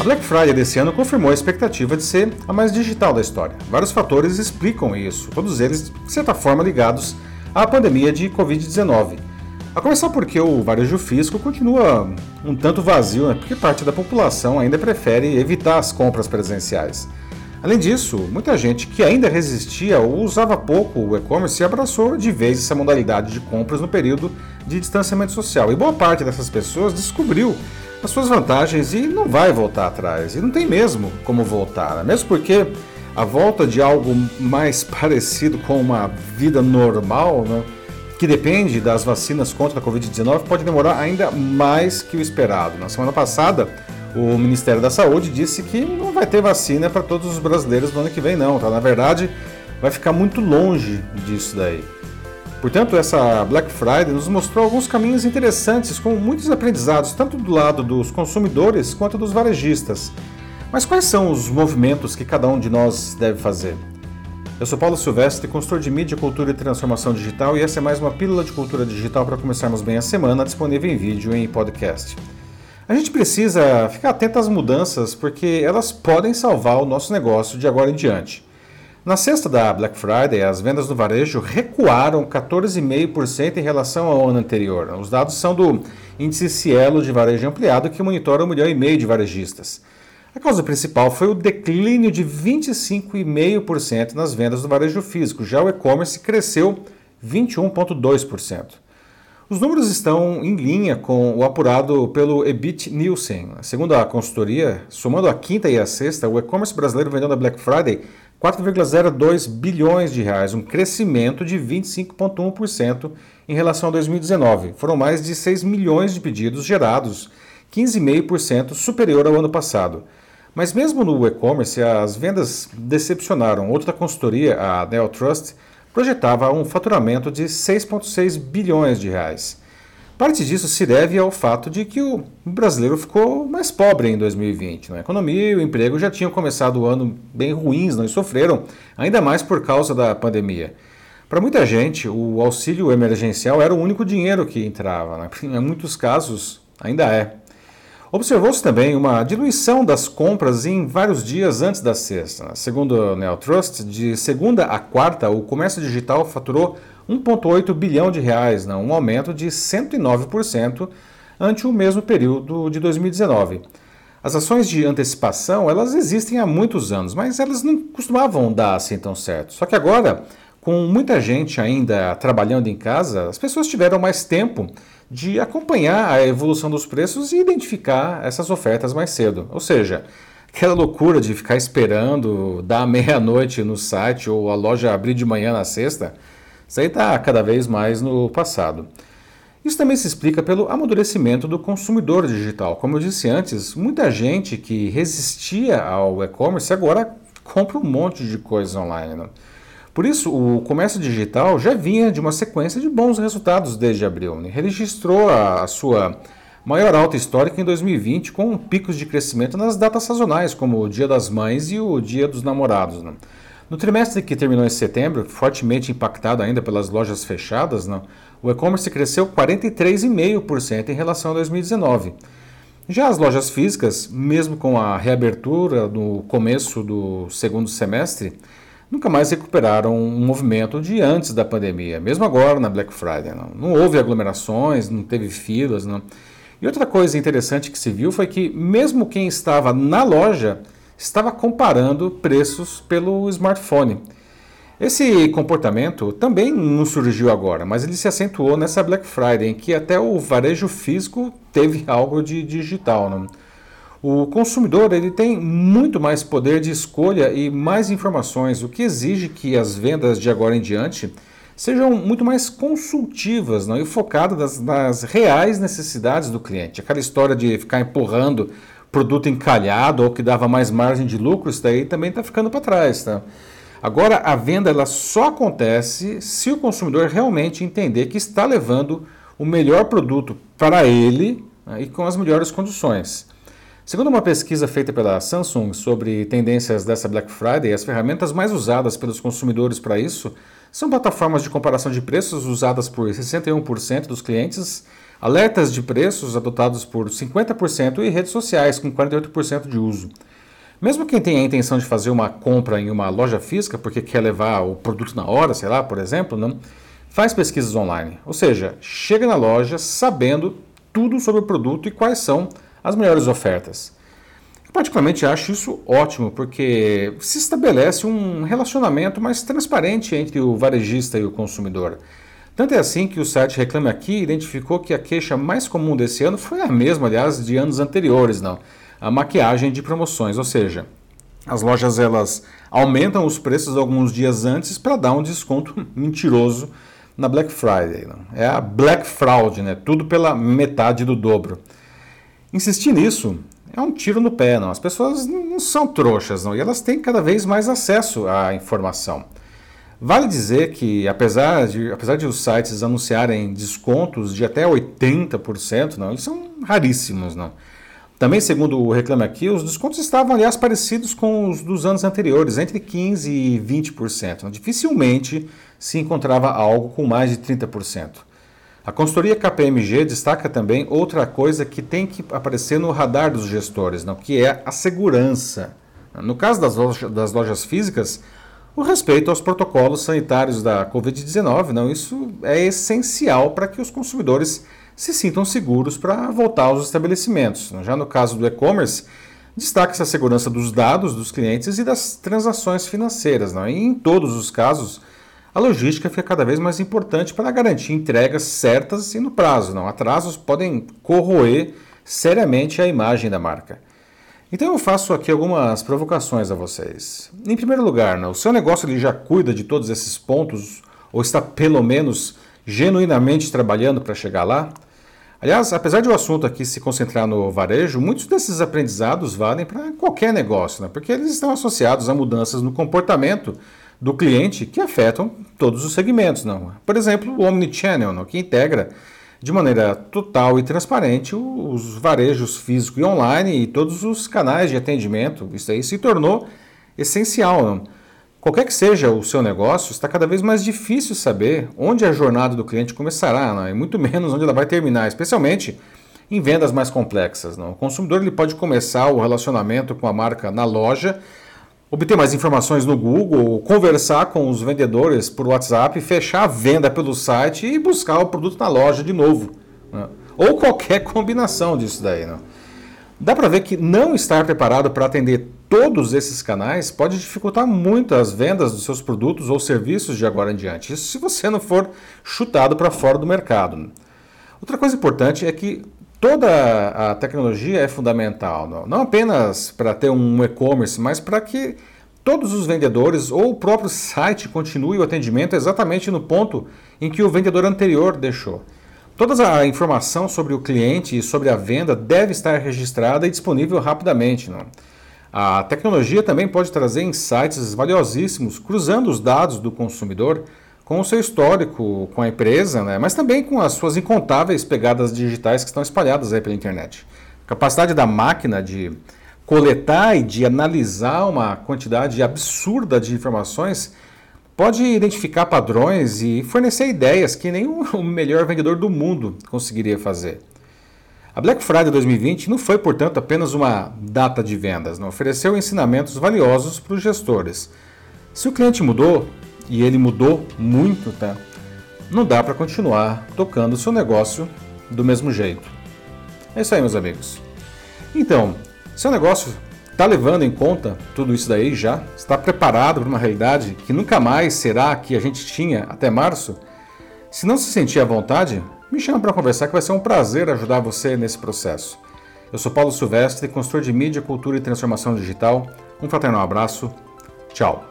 A Black Friday desse ano confirmou a expectativa de ser a mais digital da história. Vários fatores explicam isso, todos eles, de certa forma, ligados à pandemia de Covid-19. A começar porque o varejo físico continua um tanto vazio, né? porque parte da população ainda prefere evitar as compras presenciais. Além disso, muita gente que ainda resistia ou usava pouco o e-commerce abraçou de vez essa modalidade de compras no período de distanciamento social. E boa parte dessas pessoas descobriu as suas vantagens e não vai voltar atrás. E não tem mesmo como voltar, né? mesmo porque a volta de algo mais parecido com uma vida normal, né? que depende das vacinas contra a Covid-19, pode demorar ainda mais que o esperado. Na semana passada, o Ministério da Saúde disse que não vai ter vacina para todos os brasileiros no ano que vem, não. Tá? Na verdade, vai ficar muito longe disso daí. Portanto, essa Black Friday nos mostrou alguns caminhos interessantes, com muitos aprendizados, tanto do lado dos consumidores quanto dos varejistas. Mas quais são os movimentos que cada um de nós deve fazer? Eu sou Paulo Silvestre, consultor de mídia, cultura e transformação digital, e essa é mais uma pílula de cultura digital para começarmos bem a semana, disponível em vídeo e em podcast. A gente precisa ficar atento às mudanças porque elas podem salvar o nosso negócio de agora em diante. Na sexta da Black Friday, as vendas no varejo recuaram 14,5% em relação ao ano anterior. Os dados são do Índice Cielo de Varejo Ampliado, que monitora um milhão e meio de varejistas. A causa principal foi o declínio de 25,5% nas vendas do varejo físico, já o e-commerce cresceu 21,2%. Os números estão em linha com o apurado pelo EBIT Nielsen. Segundo a consultoria, somando a quinta e a sexta, o e-commerce brasileiro vendeu na Black Friday 4,02 bilhões de reais, um crescimento de 25,1% em relação a 2019. Foram mais de 6 milhões de pedidos gerados, 15,5% superior ao ano passado. Mas mesmo no e-commerce, as vendas decepcionaram. Outra consultoria, a Neo Trust, projetava um faturamento de 6,6 bilhões de reais. Parte disso se deve ao fato de que o brasileiro ficou mais pobre em 2020. A economia e o emprego já tinham começado o ano bem ruins não? sofreram, ainda mais por causa da pandemia. Para muita gente, o auxílio emergencial era o único dinheiro que entrava. Né? Em muitos casos, ainda é. Observou-se também uma diluição das compras em vários dias antes da sexta. Segundo o Neotrust, de segunda a quarta, o comércio digital faturou 1,8 bilhão de reais, né? um aumento de 109% ante o mesmo período de 2019. As ações de antecipação, elas existem há muitos anos, mas elas não costumavam dar assim tão certo. Só que agora, com muita gente ainda trabalhando em casa, as pessoas tiveram mais tempo de acompanhar a evolução dos preços e identificar essas ofertas mais cedo. Ou seja, aquela loucura de ficar esperando dar meia-noite no site ou a loja abrir de manhã na sexta, isso aí está cada vez mais no passado. Isso também se explica pelo amadurecimento do consumidor digital. Como eu disse antes, muita gente que resistia ao e-commerce agora compra um monte de coisas online. Né? Por isso, o comércio digital já vinha de uma sequência de bons resultados desde abril. Né? Registrou a, sua maior alta histórica em 2020, com picos de crescimento nas datas sazonais, como o Dia das Mães e o Dia dos Namorados. Né? No trimestre que terminou em setembro, fortemente impactado ainda pelas lojas fechadas, né? o e-commerce cresceu 43,5% em relação a 2019. Já as lojas físicas, mesmo com a reabertura no começo do segundo semestre, nunca mais recuperaram um movimento de antes da pandemia, mesmo agora na Black Friday. Não, não houve aglomerações, não teve filas. Não. E outra coisa interessante que se viu foi que, mesmo quem estava na loja, estava comparando preços pelo smartphone. Esse comportamento também não surgiu agora, mas ele se acentuou nessa Black Friday, em que até o varejo físico teve algo de digital. Não? O consumidor ele tem muito mais poder de escolha e mais informações, o que exige que as vendas de agora em diante sejam muito mais consultivas não? e focadas nas, nas reais necessidades do cliente. Aquela história de ficar empurrando produto encalhado ou que dava mais margem de lucro, isso daí também está ficando para trás. Tá? Agora, a venda ela só acontece se o consumidor realmente entender que está levando o melhor produto para ele né, e com as melhores condições. Segundo uma pesquisa feita pela Samsung sobre tendências dessa Black Friday, as ferramentas mais usadas pelos consumidores para isso são plataformas de comparação de preços usadas por 61% dos clientes, alertas de preços adotados por 50% e redes sociais com 48% de uso. Mesmo quem tem a intenção de fazer uma compra em uma loja física porque quer levar o produto na hora, sei lá, por exemplo, não, faz pesquisas online. Ou seja, chega na loja sabendo tudo sobre o produto e quais são as melhores ofertas. Eu particularmente acho isso ótimo, porque se estabelece um relacionamento mais transparente entre o varejista e o consumidor. Tanto é assim que o site Reclame Aqui identificou que a queixa mais comum desse ano foi a mesma, aliás, de anos anteriores, não a maquiagem de promoções, ou seja, as lojas elas aumentam os preços alguns dias antes para dar um desconto mentiroso na Black Friday. Não? É a Black Fraud, né? tudo pela metade do dobro. Insistir nisso é um tiro no pé, não. As pessoas não são trouxas, não, e elas têm cada vez mais acesso à informação. Vale dizer que, apesar de, apesar de os sites anunciarem descontos de até 80%, não, eles são raríssimos, não. Também, segundo o Reclame Aqui, os descontos estavam, aliás, parecidos com os dos anos anteriores, entre 15% e 20%. Dificilmente se encontrava algo com mais de 30%. A consultoria KPMG destaca também outra coisa que tem que aparecer no radar dos gestores, não, que é a segurança. No caso das lojas, das lojas físicas, o respeito aos protocolos sanitários da Covid-19, não, isso é essencial para que os consumidores se sintam seguros para voltar aos estabelecimentos. Já no caso do e-commerce, destaca-se a segurança dos dados dos clientes e das transações financeiras. Não? E em todos os casos, a logística fica cada vez mais importante para garantir entregas certas e no prazo. Não? Atrasos podem corroer seriamente a imagem da marca. Então eu faço aqui algumas provocações a vocês. Em primeiro lugar, não, o seu negócio ele já cuida de todos esses pontos ou está pelo menos genuinamente trabalhando para chegar lá? Aliás, apesar de o assunto aqui se concentrar no varejo, muitos desses aprendizados valem para qualquer negócio, né? porque eles estão associados a mudanças no comportamento do cliente que afetam todos os segmentos. Não? Por exemplo, o Omnichannel, não? que integra de maneira total e transparente os varejos físico e online e todos os canais de atendimento. Isso aí se tornou essencial. Não? Qualquer que seja o seu negócio, está cada vez mais difícil saber onde a jornada do cliente começará, não? e muito menos onde ela vai terminar, especialmente em vendas mais complexas. Não? O consumidor ele pode começar o relacionamento com a marca na loja, obter mais informações no Google, conversar com os vendedores por WhatsApp, fechar a venda pelo site e buscar o produto na loja de novo. Não? Ou qualquer combinação disso daí. Não? Dá para ver que não estar preparado para atender todos esses canais pode dificultar muito as vendas dos seus produtos ou serviços de agora em diante. Isso se você não for chutado para fora do mercado. Outra coisa importante é que toda a tecnologia é fundamental, não apenas para ter um e-commerce, mas para que todos os vendedores ou o próprio site continue o atendimento exatamente no ponto em que o vendedor anterior deixou. Toda a informação sobre o cliente e sobre a venda deve estar registrada e disponível rapidamente. Não? A tecnologia também pode trazer insights valiosíssimos, cruzando os dados do consumidor com o seu histórico com a empresa, né? mas também com as suas incontáveis pegadas digitais que estão espalhadas aí pela internet. A capacidade da máquina de coletar e de analisar uma quantidade absurda de informações pode identificar padrões e fornecer ideias que o melhor vendedor do mundo conseguiria fazer. A Black Friday 2020 não foi, portanto, apenas uma data de vendas, não ofereceu ensinamentos valiosos para os gestores. Se o cliente mudou, e ele mudou muito, tá? não dá para continuar tocando o seu negócio do mesmo jeito. É isso aí, meus amigos. Então, seu negócio Está levando em conta tudo isso daí já? Está preparado para uma realidade que nunca mais será a que a gente tinha até março? Se não se sentir à vontade, me chama para conversar que vai ser um prazer ajudar você nesse processo. Eu sou Paulo Silvestre, consultor de mídia, cultura e transformação digital. Um fraternal abraço. Tchau.